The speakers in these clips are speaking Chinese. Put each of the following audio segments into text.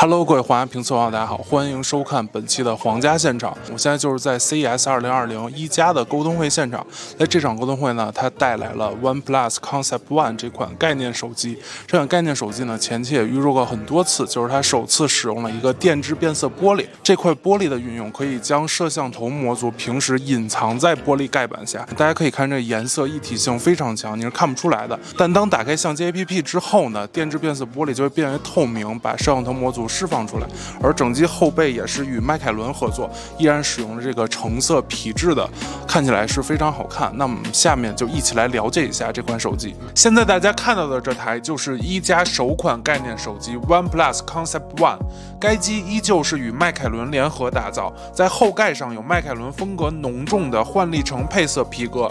Hello，各位皇家评测网友，大家好，欢迎收看本期的皇家现场。我现在就是在 CES 2020一加的沟通会现场。在这场沟通会呢，它带来了 OnePlus Concept One 这款概念手机。这款概念手机呢，前期也预热过很多次，就是它首次使用了一个电致变色玻璃。这块玻璃的运用可以将摄像头模组平时隐藏在玻璃盖板下。大家可以看这颜色一体性非常强，你是看不出来的。但当打开相机 APP 之后呢，电致变色玻璃就会变为透明，把摄像头模组释放出来。而整机后背也是与迈凯伦合作，依然使用了这个橙色皮质的，看起来是非常好看。那么下面就一起来了解一下这款手机。现在大家看到的这台就是一加首款概念手机 OnePlus Concept One，该机依旧是与迈凯伦联合打造，在后盖上有迈凯伦风格浓重的幻力橙配色皮革。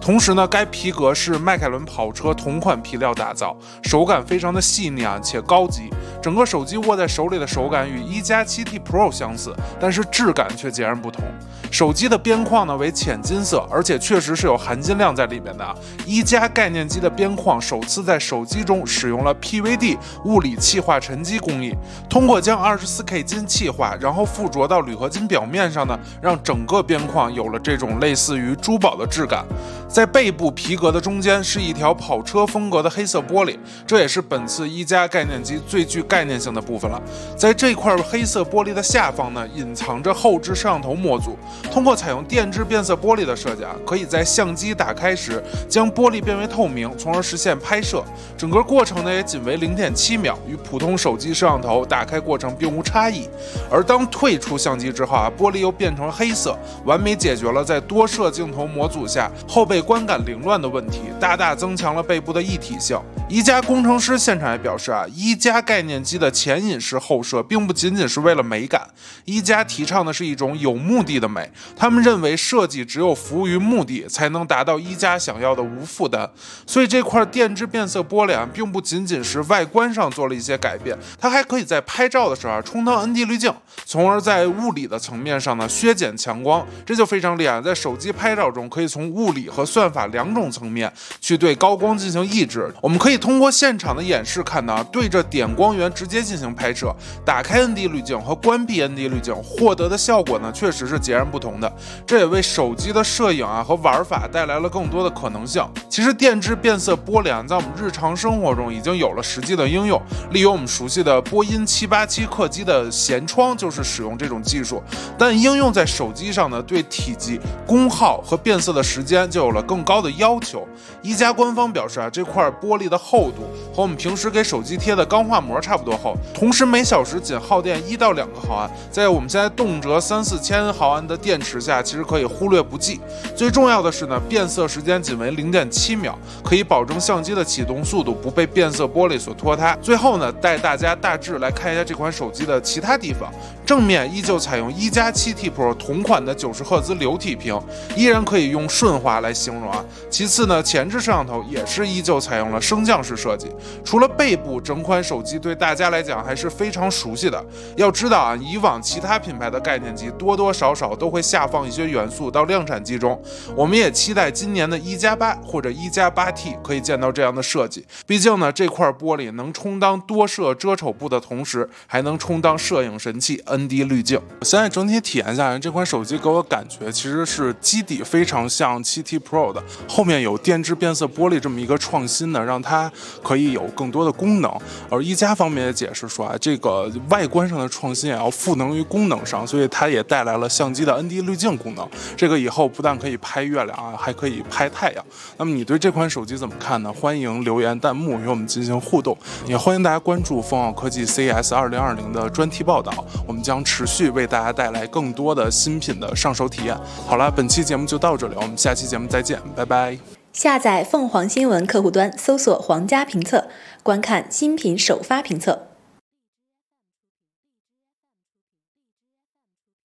同时呢，该皮革是迈凯伦跑车同款皮料打造，手感非常的细腻啊，且高级。整个手机握在手里的手感与一加七 T Pro 相似，但是质感却截然不同。手机的边框呢为浅金色，而且确实是有含金量在里面的。一加概念机的边框首次在手机中使用了 PVD 物理气化沉积工艺，通过将 24K 金气化，然后附着到铝合金表面上呢，让整个边框有了这种类似于珠宝的质感。在背部皮革的中间是一条跑车风格的黑色玻璃，这也是本次一加概念机最具概念性的部分了。在这块黑色玻璃的下方呢，隐藏着后置摄像头模组。通过采用电致变色玻璃的设计，啊，可以在相机打开时将玻璃变为透明，从而实现拍摄。整个过程呢也仅为零点七秒，与普通手机摄像头打开过程并无差异。而当退出相机之后啊，玻璃又变成黑色，完美解决了在多摄镜头模组下后背。观感凌乱的问题，大大增强了背部的一体性。一加工程师现场也表示啊，一加概念机的前隐式后摄并不仅仅是为了美感，一加提倡的是一种有目的的美。他们认为设计只有服务于目的，才能达到一加想要的无负担。所以这块电致变色玻璃啊，并不仅仅是外观上做了一些改变，它还可以在拍照的时候啊充当 ND 滤镜，从而在物理的层面上呢削减强光，这就非常厉害。在手机拍照中，可以从物理和算法两种层面去对高光进行抑制。我们可以。通过现场的演示看到，对着点光源直接进行拍摄，打开 ND 滤镜和关闭 ND 滤镜获得的效果呢，确实是截然不同的。这也为手机的摄影啊和玩法带来了更多的可能性。其实电致变色玻璃啊，在我们日常生活中已经有了实际的应用，例如我们熟悉的波音七八七客机的舷窗就是使用这种技术。但应用在手机上呢，对体积、功耗和变色的时间就有了更高的要求。一加官方表示啊，这块玻璃的。厚度和我们平时给手机贴的钢化膜差不多厚，同时每小时仅耗电一到两个毫安，在我们现在动辄三四千毫安的电池下，其实可以忽略不计。最重要的是呢，变色时间仅为零点七秒，可以保证相机的启动速度不被变色玻璃所拖沓。最后呢，带大家大致来看一下这款手机的其他地方。正面依旧采用一加七 T Pro 同款的九十赫兹流体屏，依然可以用顺滑来形容啊。其次呢，前置摄像头也是依旧采用了升降式设计。除了背部，整款手机对大家来讲还是非常熟悉的。要知道啊，以往其他品牌的概念机多多少少都会下放一些元素到量产机中。我们也期待今年的一加八或者一加八 T 可以见到这样的设计。毕竟呢，这块玻璃能充当多摄遮丑布的同时，还能充当摄影神器。ND 滤镜，现在整体体验下来，这款手机给我感觉其实是基底非常像 7T Pro 的，后面有电致变色玻璃这么一个创新的，让它可以有更多的功能。而一加方面也解释说啊，这个外观上的创新也要赋能于功能上，所以它也带来了相机的 ND 滤镜功能。这个以后不但可以拍月亮啊，还可以拍太阳。那么你对这款手机怎么看呢？欢迎留言弹幕与我们进行互动，也欢迎大家关注风奥科技 CES 2020的专题报道。我们。将持续为大家带来更多的新品的上手体验。好了，本期节目就到这里，我们下期节目再见拜拜。下载凤凰新闻客户端，搜索“皇家评测”，观看新品首发评测。